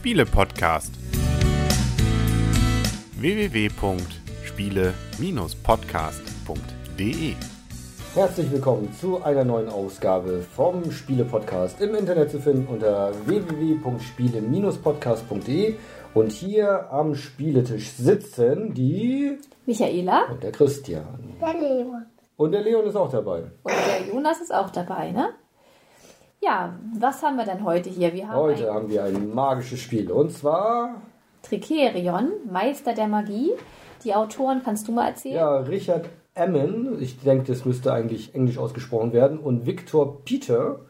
Spiele-Podcast. www.spiele-podcast.de Herzlich willkommen zu einer neuen Ausgabe vom Spiele-Podcast. Im Internet zu finden unter www.spiele-podcast.de und hier am Spieletisch sitzen die Michaela und der Christian. Der Leon. Und der Leon ist auch dabei. und der Jonas ist auch dabei, ne? Ja, was haben wir denn heute hier? Wir haben Heute ein haben wir ein magisches Spiel und zwar Tricerion, Meister der Magie. Die Autoren kannst du mal erzählen? ja, Richard Emmen, ich denke, das müsste eigentlich englisch ausgesprochen werden, und Victor Peter.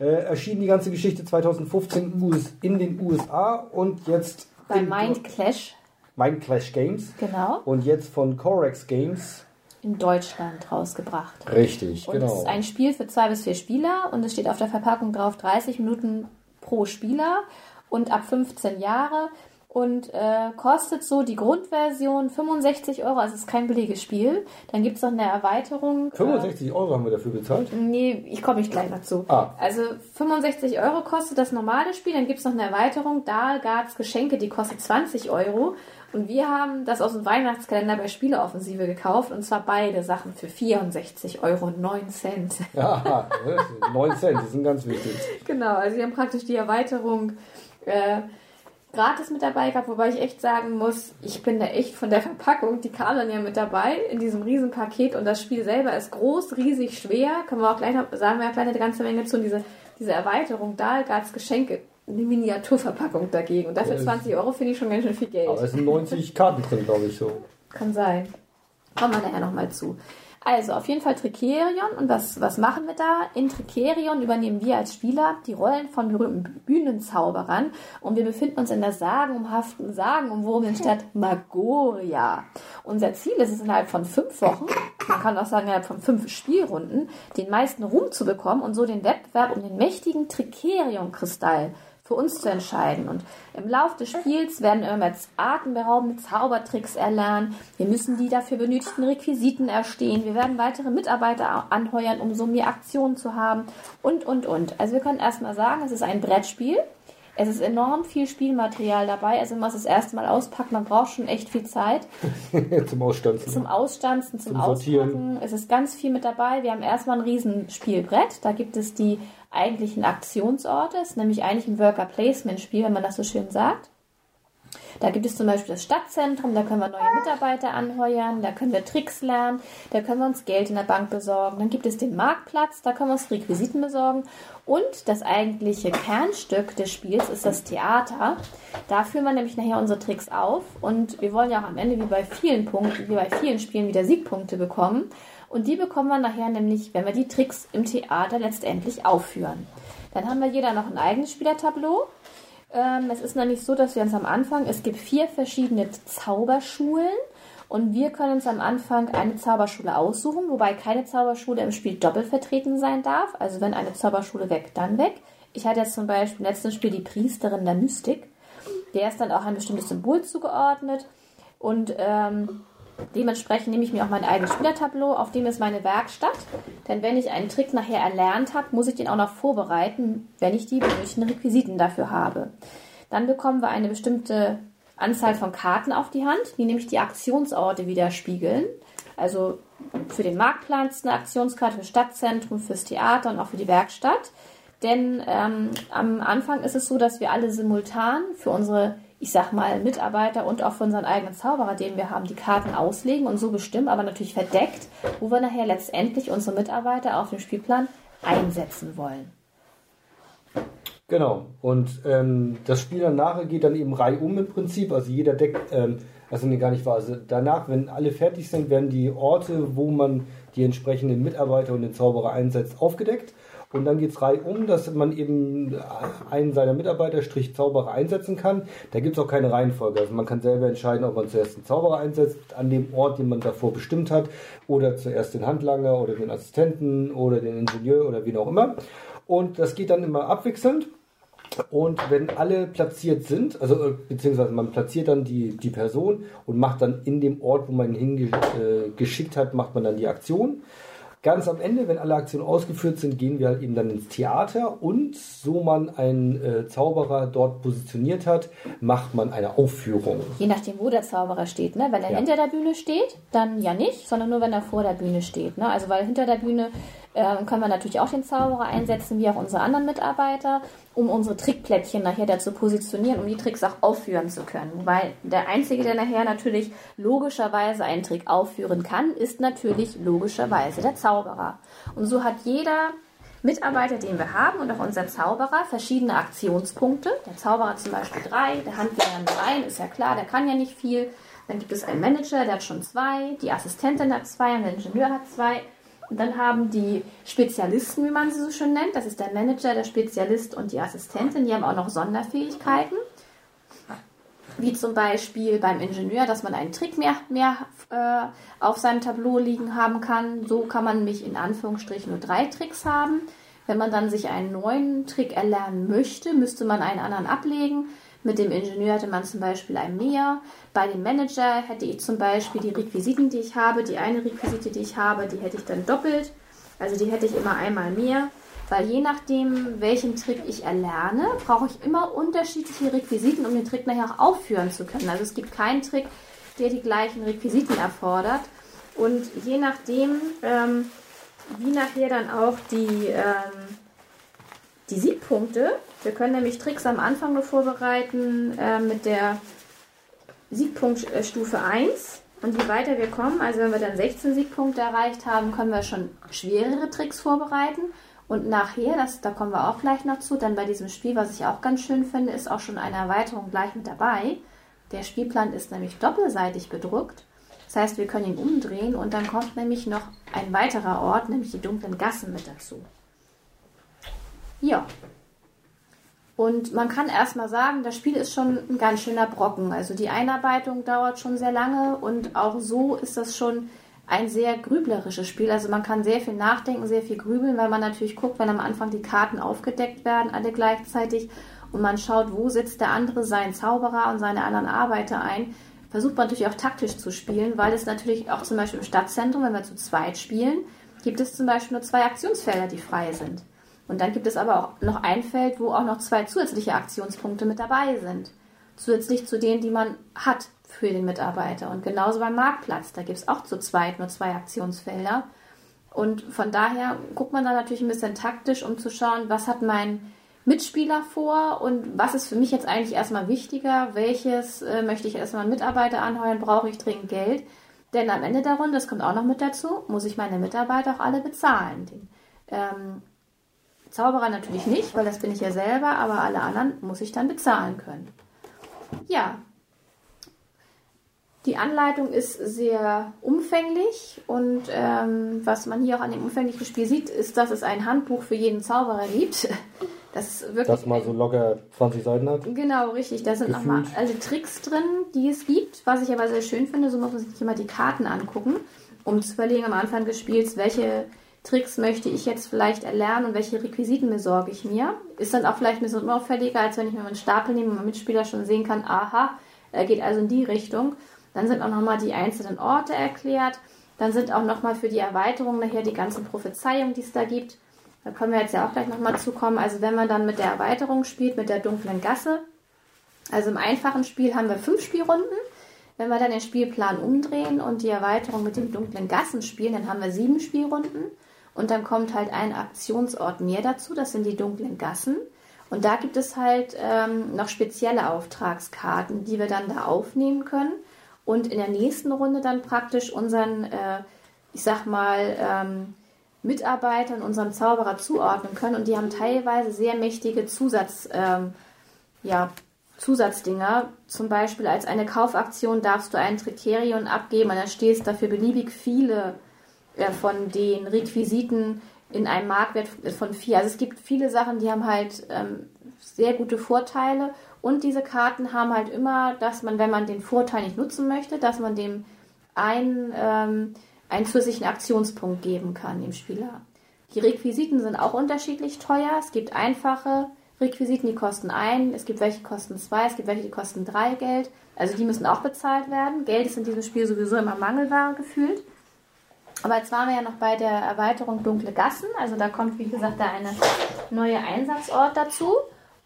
Äh, erschien die ganze Geschichte 2015 US in den USA und jetzt Bei in Mind Clash, Mind Clash Games genau, und jetzt von Corex Games. In Deutschland rausgebracht. Richtig, Und es genau. ist ein Spiel für zwei bis vier Spieler und es steht auf der Verpackung drauf 30 Minuten pro Spieler und ab 15 Jahre und äh, kostet so die Grundversion 65 Euro, also es ist kein billiges Spiel. Dann gibt es noch eine Erweiterung. äh, 65 Euro haben wir dafür bezahlt. Nee, ich komme nicht gleich dazu. Ah. Also 65 Euro kostet das normale Spiel, dann gibt es noch eine Erweiterung, Dahlgards Geschenke, die kostet 20 Euro. Und wir haben das aus dem Weihnachtskalender bei Spieleoffensive gekauft und zwar beide Sachen für 64 Euro und 9 Cent. Ja, 9 Cent, die sind ganz wichtig. genau, also wir haben praktisch die Erweiterung äh, gratis mit dabei gehabt, wobei ich echt sagen muss, ich bin da echt von der Verpackung, die kam dann ja mit dabei in diesem riesen Paket und das Spiel selber ist groß, riesig, schwer, können wir auch gleich noch, sagen wir ja gleich eine ganze Menge zu, und diese, diese Erweiterung, Dahlgards Geschenke, eine Miniaturverpackung dagegen und dafür Ja, 20 Euro finde ich schon ganz schön viel Geld. Aber es sind 90 Karten drin, glaube ich so. Kann sein. Kommen wir nachher nochmal zu. Also, auf jeden Fall Tricerion. Und was, was machen wir da? In Tricerion übernehmen wir als Spieler die Rollen von berühmten Bühnenzauberern. Und wir befinden uns in der sagenumhaften, sagenumwobenen Stadt Magoria. Unser Ziel ist es, innerhalb von fünf Wochen, man kann auch sagen, innerhalb von fünf Spielrunden, den meisten Ruhm zu bekommen und so den Wettbewerb um den mächtigen Tricerion-Kristall für uns zu entscheiden. Und im Laufe des Spiels werden immer atemberaubende Zaubertricks erlernen. Wir müssen die dafür benötigten Requisiten erstehen. Wir werden weitere Mitarbeiter anheuern, um so mehr Aktionen zu haben. Und, und, und. Also wir können erstmal sagen, es ist ein Brettspiel. Es ist enorm viel Spielmaterial dabei. Also wenn man es das erste Mal auspackt, man braucht schon echt viel Zeit Zum Ausstanzen. zum Ausstanzen, zum, Zum Sortieren. Auspacken. Es ist ganz viel mit dabei. Wir haben erstmal ein riesen Spielbrett. Da gibt es die eigentlichen Aktionsorte. Es ist nämlich eigentlich ein Worker Placement Spiel, wenn man das so schön sagt. Da gibt es zum Beispiel das Stadtzentrum, da können wir neue Mitarbeiter anheuern, da können wir Tricks lernen, da können wir uns Geld in der Bank besorgen. Dann gibt es den Marktplatz, da können wir uns Requisiten besorgen. Und das eigentliche Kernstück des Spiels ist das Theater. Da führen wir nämlich nachher unsere Tricks auf und wir wollen ja auch am Ende wie bei vielen Punkten, wie bei vielen Spielen wieder Siegpunkte bekommen. Und die bekommen wir nachher nämlich, wenn wir die Tricks im Theater letztendlich aufführen. Dann haben wir jeder noch ein eigenes Spielertableau. Ähm, es ist nämlich so, dass wir uns am Anfang, es gibt vier verschiedene Zauberschulen und wir können uns am Anfang eine Zauberschule aussuchen, wobei keine Zauberschule im Spiel doppelt vertreten sein darf. Also wenn eine Zauberschule weg, dann weg. Ich hatte jetzt zum Beispiel im letzten Spiel die Priesterin der Mystik. Der ist dann auch ein bestimmtes Symbol zugeordnet und ähm, Dementsprechend nehme ich mir auch mein eigenes Spielertableau, auf dem ist meine Werkstatt. Denn wenn ich einen Trick nachher erlernt habe, muss ich den auch noch vorbereiten, wenn ich die benötigten Requisiten dafür habe. Dann bekommen wir eine bestimmte Anzahl von Karten auf die Hand, die nämlich die Aktionsorte widerspiegeln. Also für den Marktplatz eine Aktionskarte, für das Stadtzentrum, fürs Theater und auch für die Werkstatt. Denn ähm, am Anfang ist es so, dass wir alle simultan für unsere, ich sag mal, Mitarbeiter und auch für unseren eigenen Zauberer, den wir haben, die Karten auslegen und so bestimmen, aber natürlich verdeckt, wo wir nachher letztendlich unsere Mitarbeiter auf dem Spielplan einsetzen wollen. Genau. Und ähm, das Spiel danach geht dann eben reihum im Prinzip. Also jeder Deck, ähm, also nee, gar nicht wahr. Also danach, wenn alle fertig sind, werden die Orte, wo man die entsprechenden Mitarbeiter und den Zauberer einsetzt, aufgedeckt. Und dann geht es reihum, dass man eben einen seiner Mitarbeiter, Strich Zauberer, einsetzen kann. Da gibt es auch keine Reihenfolge. Also man kann selber entscheiden, ob man zuerst den Zauberer einsetzt, an dem Ort, den man davor bestimmt hat, oder zuerst den Handlanger oder den Assistenten oder den Ingenieur oder wen auch immer. Und das geht dann immer abwechselnd. Und wenn alle platziert sind, also äh, beziehungsweise man platziert dann die, die Person und macht dann in dem Ort, wo man ihn hingeschickt hat, macht man dann die Aktion. Ganz am Ende, wenn alle Aktionen ausgeführt sind, gehen wir halt eben dann ins Theater und so man einen äh, Zauberer dort positioniert hat, macht man eine Aufführung. Je nachdem, wo der Zauberer steht. Ne? Wenn er ja. hinter der Bühne steht, dann ja nicht, sondern nur, wenn er vor der Bühne steht. Ne? Also weil hinter der Bühne äh, können wir natürlich auch den Zauberer einsetzen, wie auch unsere anderen Mitarbeiter, um unsere Trickplättchen nachher dazu positionieren, um die Tricks auch aufführen zu können. Wobei der Einzige, der nachher natürlich logischerweise einen Trick aufführen kann, ist natürlich logischerweise der Zauberer. Und so hat jeder Mitarbeiter, den wir haben und auch unser Zauberer verschiedene Aktionspunkte. Der Zauberer zum Beispiel drei, der Handwerker drei, ist ja klar, der kann ja nicht viel. Dann gibt es einen Manager, der hat schon zwei, die Assistentin hat zwei und der Ingenieur hat zwei. Und dann haben die Spezialisten, wie man sie so schön nennt, das ist der Manager, der Spezialist und die Assistentin, die haben auch noch Sonderfähigkeiten. Wie zum Beispiel beim Ingenieur, dass man einen Trick mehr, mehr äh, auf seinem Tableau liegen haben kann. So kann man nämlich in Anführungsstrichen nur drei Tricks haben. Wenn man dann sich einen neuen Trick erlernen möchte, müsste man einen anderen ablegen. Mit dem Ingenieur hätte man zum Beispiel ein mehr. Bei dem Manager hätte ich zum Beispiel die Requisiten, die ich habe. Die eine Requisite, die ich habe, die hätte ich dann doppelt. Also die hätte ich immer einmal mehr. Weil je nachdem, welchen Trick ich erlerne, brauche ich immer unterschiedliche Requisiten, um den Trick nachher auch aufführen zu können. Also es gibt keinen Trick, der die gleichen Requisiten erfordert. Und je nachdem, ähm, wie nachher dann auch die, ähm, die Siegpunkte wir können nämlich Tricks am Anfang nur vorbereiten äh, mit der Siegpunktstufe 1. Und je weiter wir kommen, also wenn wir dann 16 Siegpunkte erreicht haben, können wir schon schwerere Tricks vorbereiten. Und nachher, das, da kommen wir auch gleich noch zu, dann bei diesem Spiel, was ich auch ganz schön finde, ist auch schon eine Erweiterung gleich mit dabei. Der Spielplan ist nämlich doppelseitig bedruckt. Das heißt, wir können ihn umdrehen und dann kommt nämlich noch ein weiterer Ort, nämlich die dunklen Gassen mit dazu. Ja, und man kann erstmal sagen, das Spiel ist schon ein ganz schöner Brocken. Also die Einarbeitung dauert schon sehr lange und auch so ist das schon ein sehr grüblerisches Spiel. Also man kann sehr viel nachdenken, sehr viel grübeln, weil man natürlich guckt, wenn am Anfang die Karten aufgedeckt werden, alle gleichzeitig, und man schaut, wo setzt der andere seinen Zauberer und seine anderen Arbeiter ein, versucht man natürlich auch taktisch zu spielen, weil es natürlich auch zum Beispiel im Stadtzentrum, wenn wir zu zweit spielen, gibt es zum Beispiel nur zwei Aktionsfelder, die frei sind. Und dann gibt es aber auch noch ein Feld, wo auch noch zwei zusätzliche Aktionspunkte mit dabei sind. Zusätzlich zu denen, die man hat für den Mitarbeiter. Und genauso beim Marktplatz, da gibt es auch zu zweit nur zwei Aktionsfelder. Und von daher guckt man da natürlich ein bisschen taktisch, um zu schauen, was hat mein Mitspieler vor und was ist für mich jetzt eigentlich erstmal wichtiger, welches äh, möchte ich erstmal Mitarbeiter anheuern, brauche ich dringend Geld. Denn am Ende der Runde, das kommt auch noch mit dazu, muss ich meine Mitarbeiter auch alle bezahlen. Den, ähm, Zauberer natürlich nicht, weil das bin ich ja selber, aber alle anderen muss ich dann bezahlen können. Ja, die Anleitung ist sehr umfänglich und ähm, was man hier auch an dem umfänglichen Spiel sieht, ist, dass es ein Handbuch für jeden Zauberer gibt. Das wirklich. Das mal so locker 20 Seiten hat. Genau, richtig. Da sind nochmal alle Tricks drin, die es gibt. Was ich aber sehr schön finde, so muss man sich immer die Karten angucken, um zu überlegen am Anfang des Spiels, welche Tricks möchte ich jetzt vielleicht erlernen und welche Requisiten besorge ich mir. Ist dann auch vielleicht ein bisschen unauffälliger, als wenn ich mir einen Stapel nehme und mein Mitspieler schon sehen kann, aha, er geht also in die Richtung. Dann sind auch nochmal die einzelnen Orte erklärt. Dann sind auch nochmal für die Erweiterung nachher die ganzen Prophezeiungen, die es da gibt. Da können wir jetzt ja auch gleich nochmal zukommen. Also wenn man dann mit der Erweiterung spielt, mit der dunklen Gasse, also im einfachen Spiel haben wir fünf Spielrunden. Wenn wir dann den Spielplan umdrehen und die Erweiterung mit den dunklen Gassen spielen, dann haben wir sieben Spielrunden. Und dann kommt halt ein Aktionsort mehr dazu, das sind die dunklen Gassen. Und da gibt es halt ähm, noch spezielle Auftragskarten, die wir dann da aufnehmen können und in der nächsten Runde dann praktisch unseren, äh, ich sag mal, ähm, Mitarbeitern, unserem Zauberer zuordnen können. Und die haben teilweise sehr mächtige Zusatz, ähm, ja, Zusatzdinger. Zum Beispiel als eine Kaufaktion darfst du ein Kriterium abgeben und dann stehst dafür beliebig viele äh, von den Requisiten in einem Marktwert von vier. Also es gibt viele Sachen, die haben halt ähm, sehr gute Vorteile und diese Karten haben halt immer, dass man, wenn man den Vorteil nicht nutzen möchte, dass man dem einen, ähm, einen zusätzlichen Aktionspunkt geben kann, dem Spieler. Die Requisiten sind auch unterschiedlich teuer. Es gibt einfache Requisiten, die kosten ein, es gibt welche, die kosten zwei, es gibt welche, die kosten drei Geld. Also die müssen auch bezahlt werden. Geld ist in diesem Spiel sowieso immer Mangelware gefühlt. Aber jetzt waren wir ja noch bei der Erweiterung Dunkle Gassen. Also da kommt, wie gesagt, da eine neue Einsatzort dazu.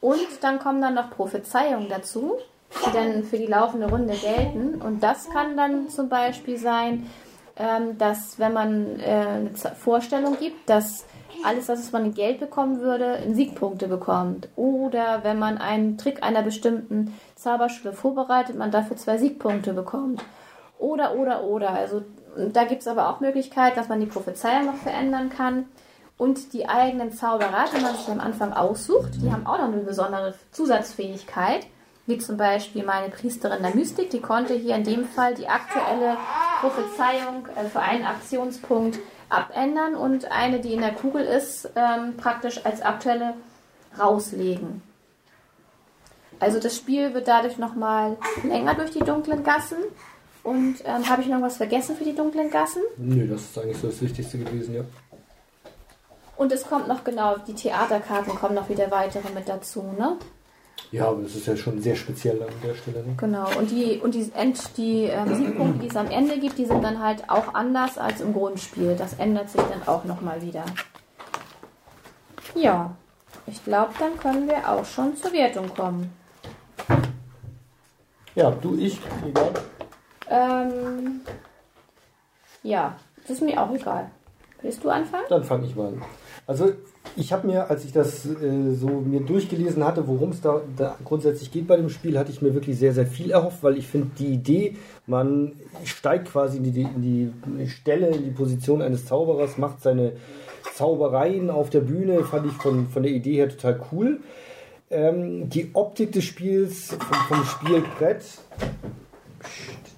Und dann kommen dann noch Prophezeiungen dazu, die dann für die laufende Runde gelten. Und das kann dann zum Beispiel sein, ähm, dass wenn man äh, eine Vorstellung gibt, dass alles, was man in Geld bekommen würde, in Siegpunkte bekommt. Oder wenn man einen Trick einer bestimmten Zauberschule vorbereitet, man dafür zwei Siegpunkte bekommt. Oder, oder, oder. Also da gibt es aber auch Möglichkeiten, dass man die Prophezeiung noch verändern kann. Und die eigenen Zauberer, die man sich am Anfang aussucht, die haben auch noch eine besondere Zusatzfähigkeit. Wie zum Beispiel meine Priesterin der Mystik, die konnte hier in dem Fall die aktuelle Prophezeiung äh, für einen Aktionspunkt abändern und eine, die in der Kugel ist, ähm, praktisch als aktuelle rauslegen. Also das Spiel wird dadurch nochmal länger durch die dunklen Gassen. Und ähm, habe ich noch was vergessen für die dunklen Gassen? Nö, das ist eigentlich so das Wichtigste gewesen, ja. Und es kommt noch genau, die Theaterkarten kommen noch wieder weitere mit dazu, ne? Ja, aber das ist ja schon sehr speziell an der Stelle. Ne? Genau, und die, und die, End, die ähm, Siegpunkte, die es am Ende gibt, die sind dann halt auch anders als im Grundspiel. Das ändert sich dann auch nochmal wieder. Ja, ich glaube, dann können wir auch schon zur Wertung kommen. Ja, du, ich, egal. Ähm, ja, das ist mir auch egal. Willst du anfangen? Dann fange ich mal an. Also ich habe mir, als ich das äh, so mir durchgelesen hatte, worum es da, da, grundsätzlich geht bei dem Spiel, hatte ich mir wirklich sehr, sehr viel erhofft, weil ich finde die Idee, man steigt quasi in die, in die Stelle, in die Position eines Zauberers, macht seine Zaubereien auf der Bühne, fand ich von, von der Idee her total cool. Ähm, die Optik des Spiels, vom, vom Spielbrett,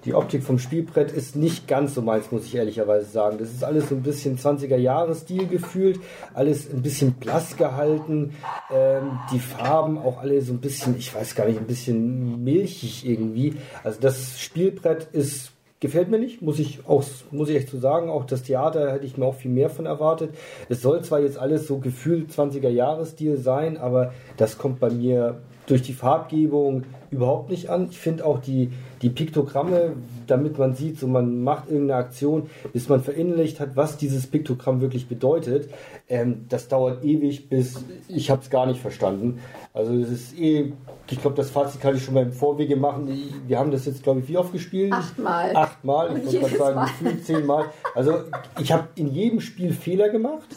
die Optik vom Spielbrett ist nicht ganz so meins, muss ich ehrlicherweise sagen. Das ist alles so ein bisschen 20er-Jahre-Stil gefühlt, alles ein bisschen blass gehalten, ähm, die Farben auch alle so ein bisschen, ich weiß gar nicht, ein bisschen milchig irgendwie. Also das Spielbrett ist gefällt mir nicht, muss ich auch, muss ich echt so sagen. Auch das Theater hätte ich mir auch viel mehr von erwartet. Es soll zwar jetzt alles so gefühlt 20er Jahresstil sein, aber das kommt bei mir durch die Farbgebung überhaupt nicht an. Ich finde auch die, die Piktogramme, damit man sieht, so man macht irgendeine Aktion, bis man verinnerlicht hat, was dieses Piktogramm wirklich bedeutet, ähm, das dauert ewig, bis ich habe es gar nicht verstanden. Also es ist eh, ich glaube, das Fazit kann ich schon mal im Vorwege machen. Wir haben das jetzt, glaube ich, wie oft gespielt? Achtmal. Achtmal, ich muss mal sagen, gefühlt zehnmal. Also ich habe in jedem Spiel Fehler gemacht.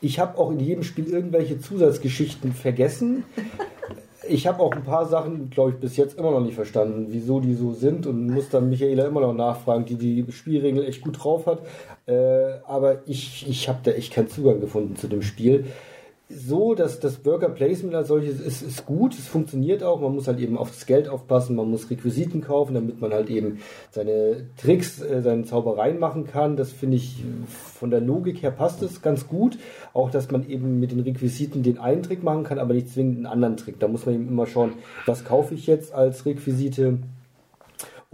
Ich habe auch in jedem Spiel irgendwelche Zusatzgeschichten vergessen ich habe auch ein paar Sachen, glaube ich, bis jetzt immer noch nicht verstanden, wieso die so sind und muss dann Michaela immer noch nachfragen, die die Spielregeln echt gut drauf hat. Äh, aber ich, ich habe da echt keinen Zugang gefunden zu dem Spiel so, dass das Worker Placement als solches ist, ist gut, es funktioniert auch, man muss halt eben auf das Geld aufpassen, man muss Requisiten kaufen, damit man halt eben seine Tricks, äh, seine Zaubereien machen kann. Das finde ich von der Logik her passt es ganz gut. Auch, dass man eben mit den Requisiten den einen Trick machen kann, aber nicht zwingend einen anderen Trick. Da muss man eben immer schauen, was kaufe ich jetzt als Requisite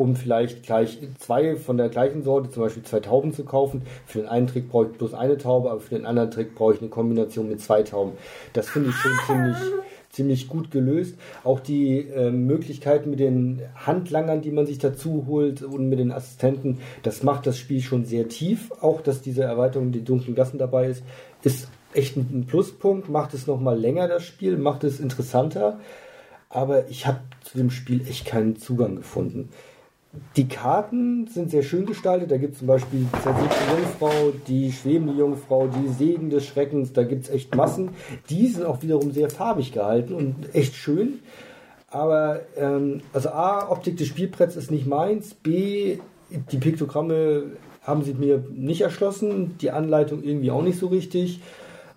um vielleicht gleich zwei von der gleichen Sorte, zum Beispiel zwei Tauben zu kaufen. Für den einen Trick brauche ich bloß eine Taube, aber für den anderen Trick brauche ich eine Kombination mit zwei Tauben. Das finde ich schon ziemlich, ziemlich gut gelöst. Auch die äh, Möglichkeiten mit den Handlangern, die man sich dazu holt und mit den Assistenten, das macht das Spiel schon sehr tief. Auch, dass diese Erweiterung die dunklen Gassen dabei ist, ist echt ein Pluspunkt, macht es nochmal länger, das Spiel, macht es interessanter. Aber ich habe zu dem Spiel echt keinen Zugang gefunden. Die Karten sind sehr schön gestaltet. Da gibt es zum Beispiel die zersiegte Jungfrau, die schwebende Jungfrau, die Segen des Schreckens. Da gibt es echt Massen. Die sind auch wiederum sehr farbig gehalten und echt schön. Aber, ähm, also A, Optik des Spielbretts ist nicht meins. B, die Piktogramme haben sie mir nicht erschlossen. Die Anleitung irgendwie auch nicht so richtig.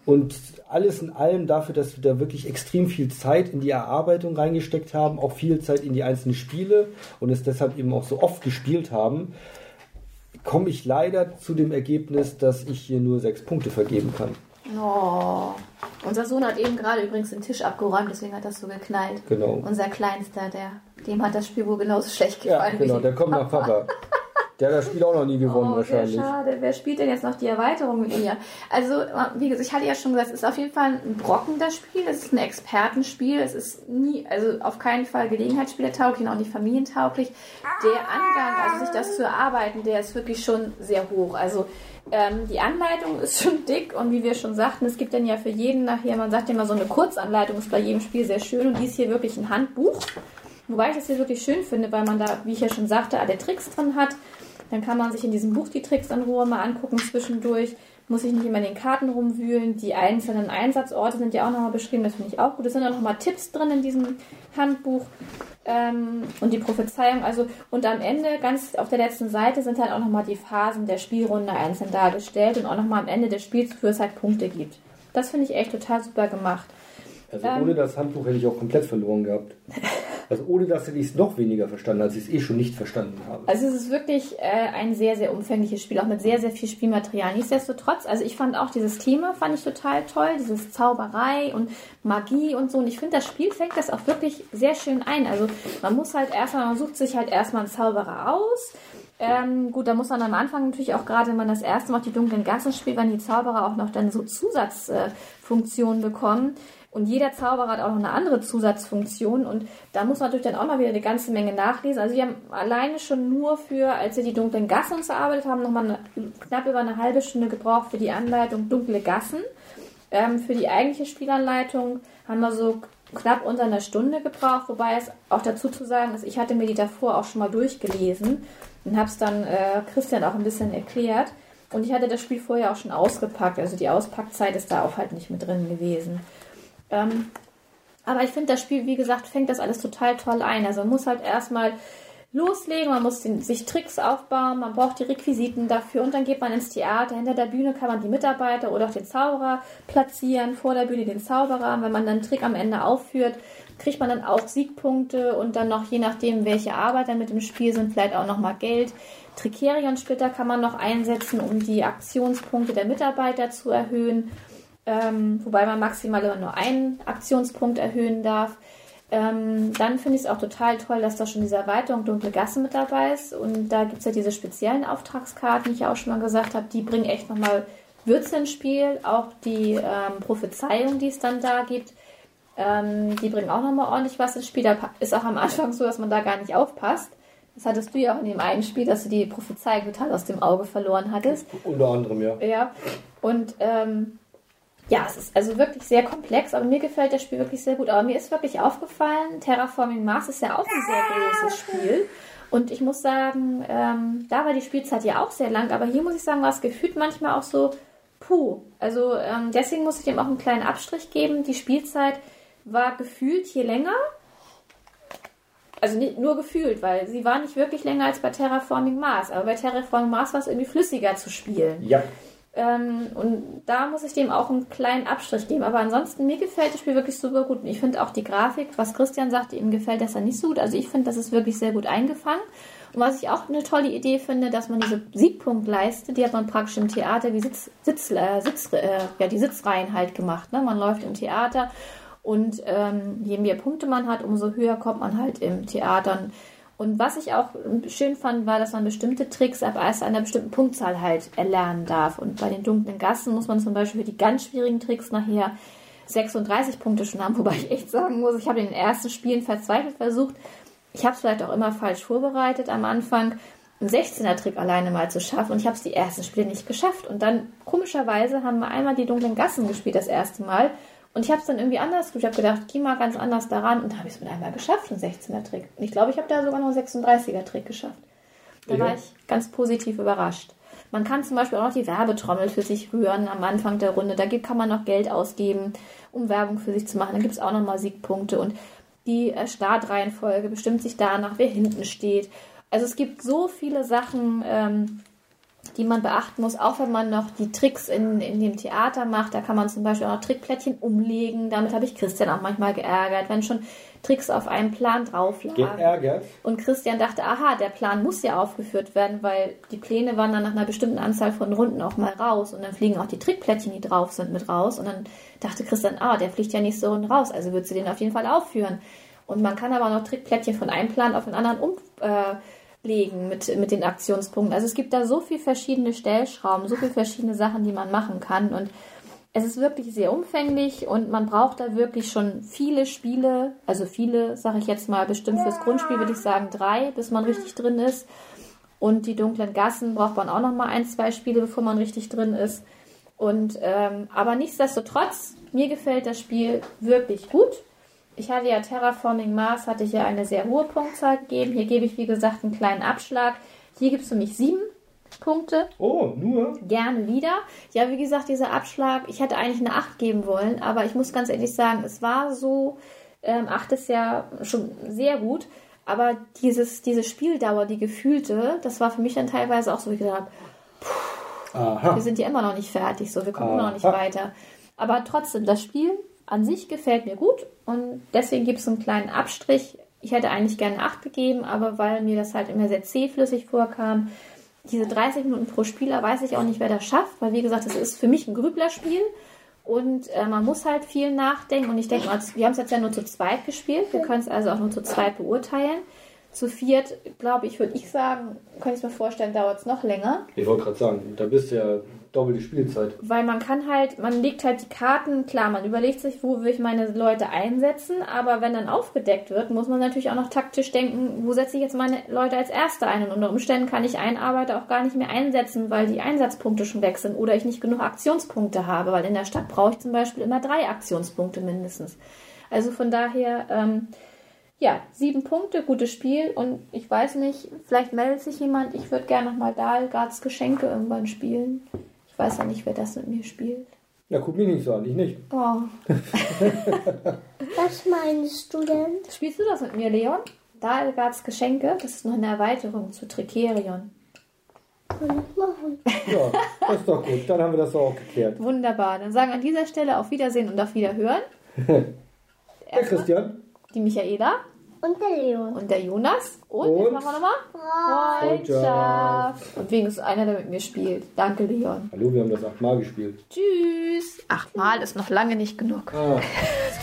Und alles in allem dafür, dass wir da wirklich extrem viel Zeit in die Erarbeitung reingesteckt haben, auch viel Zeit in die einzelnen Spiele und es deshalb eben auch so oft gespielt haben, komme ich leider zu dem Ergebnis, dass ich hier nur sechs Punkte vergeben kann. Oh. Unser Sohn hat eben gerade übrigens den Tisch abgeräumt, deswegen hat das so geknallt. Genau. Unser Kleinster, der, dem hat das Spiel wohl genauso schlecht gefallen. Ja, genau, der kommt nach Papa. Der hat das Spiel auch noch nie gewonnen Oh, wahrscheinlich. Schade. Wer spielt denn jetzt noch die Erweiterung mit mir? Also, wie gesagt, ich hatte ja schon gesagt, es ist auf jeden Fall ein Brocken, das Spiel. Es ist ein Expertenspiel. Es ist nie, also auf keinen Fall Gelegenheitsspielertauglich und auch nicht familientauglich. Der Angang, also sich das zu erarbeiten, der ist wirklich schon sehr hoch. Also, ähm, die Anleitung ist schon dick und wie wir schon sagten, es gibt dann ja für jeden nachher, man sagt ja immer so eine Kurzanleitung ist bei jedem Spiel sehr schön und die ist hier wirklich ein Handbuch. Wobei ich das hier wirklich schön finde, weil man da, wie ich ja schon sagte, alle Tricks drin hat. Dann kann man sich in diesem Buch die Tricks in Ruhe mal angucken zwischendurch. Muss sich nicht immer in den Karten rumwühlen. Die einzelnen Einsatzorte sind ja auch nochmal beschrieben. Das finde ich auch gut. Es sind auch nochmal Tipps drin in diesem Handbuch. Ähm, und die Prophezeiung. Also, und am Ende, ganz auf der letzten Seite, sind halt auch nochmal die Phasen der Spielrunde einzeln dargestellt und auch nochmal am Ende des Spiels, wofür es halt Punkte gibt. Das finde ich echt total super gemacht. Also Ähm. ohne das Handbuch hätte ich auch komplett verloren gehabt. Also ohne das hätte ich es noch weniger verstanden, als ich es eh schon nicht verstanden habe. Also es ist wirklich äh, ein sehr, sehr umfängliches Spiel, auch mit sehr, sehr viel Spielmaterial. Nichtsdestotrotz, also ich fand auch dieses Thema, fand ich total toll, dieses Zauberei und Magie und so. Und ich finde, das Spiel fängt das auch wirklich sehr schön ein. Also man muss halt erstmal, man sucht sich halt erstmal einen Zauberer aus. Ähm, gut, da muss man am Anfang natürlich auch gerade, wenn man das erste Mal die dunklen Gassen spielt, wenn die Zauberer auch noch dann so Zusatzfunktionen äh, bekommen. Und jeder Zauberer hat auch noch eine andere Zusatzfunktion. Und da muss man natürlich dann auch mal wieder eine ganze Menge nachlesen. Also wir haben alleine schon nur für, als wir die dunklen Gassen uns erarbeitet haben, nochmal knapp über eine halbe Stunde gebraucht für die Anleitung Dunkle Gassen. Ähm, für die eigentliche Spielanleitung haben wir so knapp unter einer Stunde gebraucht, wobei es auch dazu zu sagen ist, ich hatte mir die davor auch schon mal durchgelesen und habe es dann äh, Christian auch ein bisschen erklärt. Und ich hatte das Spiel vorher auch schon ausgepackt, also die Auspackzeit ist da auch halt nicht mit drin gewesen. Ähm, aber ich finde, das Spiel, wie gesagt, fängt das alles total toll ein. Also man muss halt erstmal loslegen, man muss den, sich Tricks aufbauen, man braucht die Requisiten dafür und dann geht man ins Theater. Hinter der Bühne kann man die Mitarbeiter oder auch den Zauberer platzieren, vor der Bühne den Zauberer. Wenn man dann einen Trick am Ende aufführt, kriegt man dann auch Siegpunkte und dann noch je nachdem, welche Arbeiter mit im Spiel sind, vielleicht auch nochmal Geld. Tricerion-Splitter kann man noch einsetzen, um die Aktionspunkte der Mitarbeiter zu erhöhen, ähm, wobei man maximal immer nur einen Aktionspunkt erhöhen darf. Ähm, dann finde ich es auch total toll, dass da schon diese Erweiterung Dunkle Gassen mit dabei ist. Und da gibt es ja diese speziellen Auftragskarten, die ich ja auch schon mal gesagt habe, die bringen echt nochmal Würze ins Spiel. Auch die ähm, Prophezeiung, die es dann da gibt, ähm, die bringen auch nochmal ordentlich was ins Spiel. Da ist auch am Anfang so, dass man da gar nicht aufpasst. Das hattest du ja auch in dem einen Spiel, dass du die Prophezeiung total aus dem Auge verloren hattest. Unter anderem, ja. Ja. Und ähm, ja, es ist also wirklich sehr komplex, aber mir gefällt das Spiel wirklich sehr gut. Aber mir ist wirklich aufgefallen, Terraforming Mars ist ja auch ein sehr großes Spiel. Und ich muss sagen, ähm, da war die Spielzeit ja auch sehr lang, aber hier muss ich sagen, war es gefühlt manchmal auch so, puh. Also ähm, deswegen muss ich dem auch einen kleinen Abstrich geben. Die Spielzeit war gefühlt hier länger. Also nicht nur gefühlt, weil sie war nicht wirklich länger als bei Terraforming Mars. Aber bei Terraforming Mars war es irgendwie flüssiger zu spielen. Ja. Ähm, und da muss ich dem auch einen kleinen Abstrich geben. Aber ansonsten, mir gefällt das Spiel wirklich super gut. Und ich finde auch die Grafik, was Christian sagte, ihm gefällt das ja nicht so gut. Also ich finde, das ist wirklich sehr gut eingefangen. Und was ich auch eine tolle Idee finde, dass man diese Siegpunktleiste, die hat man praktisch im Theater wie Sitz, Sitz, äh, Sitz, äh, ja, die Sitzreihen halt gemacht. Ne? Man läuft im Theater und ähm, je mehr Punkte man hat, umso höher kommt man halt im Theater. Und was ich auch schön fand, war, dass man bestimmte Tricks ab erst einer bestimmten Punktzahl halt erlernen darf. Und bei den dunklen Gassen muss man zum Beispiel für die ganz schwierigen Tricks nachher 36 Punkte schon haben, wobei ich echt sagen muss, ich habe in den ersten Spielen verzweifelt versucht. Ich habe es vielleicht auch immer falsch vorbereitet am Anfang, einen 16er-Trick alleine mal zu schaffen und ich habe es die ersten Spiele nicht geschafft. Und dann, komischerweise, haben wir einmal die dunklen Gassen gespielt das erste Mal und ich habe es dann irgendwie anders gemacht. Ich habe gedacht, geh mal ganz anders daran und habe ich es mit einmal geschafft, einen 16er-Trick. Und ich glaube, ich habe da sogar noch einen 36er-Trick geschafft. Da Ja. war ich ganz positiv überrascht. Man kann zum Beispiel auch noch die Werbetrommel für sich rühren am Anfang der Runde. Da kann man noch Geld ausgeben, um Werbung für sich zu machen. Dann gibt es auch nochmal Siegpunkte. Und die äh, Startreihenfolge bestimmt sich danach, wer hinten steht. Also es gibt so viele Sachen, ähm, die man beachten muss, auch wenn man noch die Tricks in, in dem Theater macht. Da kann man zum Beispiel auch noch Trickplättchen umlegen. Damit habe ich Christian auch manchmal geärgert, wenn schon Tricks auf einem Plan drauf lagen. Geärgert. Und Christian dachte, aha, der Plan muss ja aufgeführt werden, weil die Pläne waren dann nach einer bestimmten Anzahl von Runden auch mal raus. Und dann fliegen auch die Trickplättchen, die drauf sind, mit raus. Und dann dachte Christian, ah, der fliegt ja nicht so raus, also wird sie den auf jeden Fall aufführen. Und man kann aber auch noch Trickplättchen von einem Plan auf den anderen um, äh, festlegen mit, mit den Aktionspunkten. Also es gibt da so viele verschiedene Stellschrauben, so viele verschiedene Sachen, die man machen kann. Und es ist wirklich sehr umfänglich und man braucht da wirklich schon viele Spiele, also viele, sage ich jetzt mal, bestimmt fürs Grundspiel würde ich sagen drei, bis man richtig drin ist. Und die dunklen Gassen braucht man auch noch mal ein, zwei Spiele, bevor man richtig drin ist. Und ähm, aber nichtsdestotrotz, mir gefällt das Spiel wirklich gut. Ich hatte ja Terraforming Mars, hatte ich ja eine sehr hohe Punktzahl gegeben. Hier gebe ich, wie gesagt, einen kleinen Abschlag. Hier gibt es für mich sieben Punkte. Oh, nur? Gerne wieder. Ja, wie gesagt, dieser Abschlag, ich hätte eigentlich eine 8 geben wollen, aber ich muss ganz ehrlich sagen, es war so, ähm, 8 ist ja schon sehr gut, aber dieses, diese Spieldauer, die gefühlte, das war für mich dann teilweise auch so, wie gesagt, Aha. wir sind ja immer noch nicht fertig, so, wir kommen immer noch nicht Aha. weiter. Aber trotzdem, das Spiel an sich gefällt mir gut und deswegen gibt es einen kleinen Abstrich. Ich hätte eigentlich gerne eine 8 gegeben, aber weil mir das halt immer sehr zähflüssig vorkam, diese 30 Minuten pro Spieler weiß ich auch nicht, wer das schafft, weil wie gesagt, das ist für mich ein Grüblerspiel und äh, man muss halt viel nachdenken und ich denke mal, wir haben es jetzt ja nur zu zweit gespielt, wir können es also auch nur zu zweit beurteilen. Zu viert, glaube ich, würde ich sagen, könnte ich mir vorstellen, dauert es noch länger. Ich wollte gerade sagen, da bist du ja doppelte Spielzeit. Weil man kann halt, man legt halt die Karten, klar, man überlegt sich, wo will ich meine Leute einsetzen, aber wenn dann aufgedeckt wird, muss man natürlich auch noch taktisch denken, wo setze ich jetzt meine Leute als Erste ein? Und unter Umständen kann ich einen Arbeiter auch gar nicht mehr einsetzen, weil die Einsatzpunkte schon weg sind oder ich nicht genug Aktionspunkte habe, weil in der Stadt brauche ich zum Beispiel immer drei Aktionspunkte mindestens. Also von daher, ähm, ja, sieben Punkte, gutes Spiel und ich weiß nicht, vielleicht meldet sich jemand, ich würde gerne nochmal Dahlgards Geschenke irgendwann spielen. Ich weiß ja nicht, wer das mit mir spielt. Ja, guck mich nicht so an, ich nicht. Oh. Was meinst du denn? Spielst du das mit mir, Leon? Dahlgards Geschenke, das ist noch eine Erweiterung zu Tricerion. Kann ich machen. Ja, das ist doch gut. Dann haben wir das doch auch geklärt. Wunderbar. Dann sagen wir an dieser Stelle auf Wiedersehen und auf Wiederhören. Der Erstmal Christian? die Michaela Und der Leon. und der Jonas. Und, Und? jetzt machen wir nochmal Freundschaft. Und wegen ist einer, der mit mir spielt. Danke, Leon. Hallo, wir haben das achtmal gespielt. Tschüss. Achtmal ist noch lange nicht genug. Ah.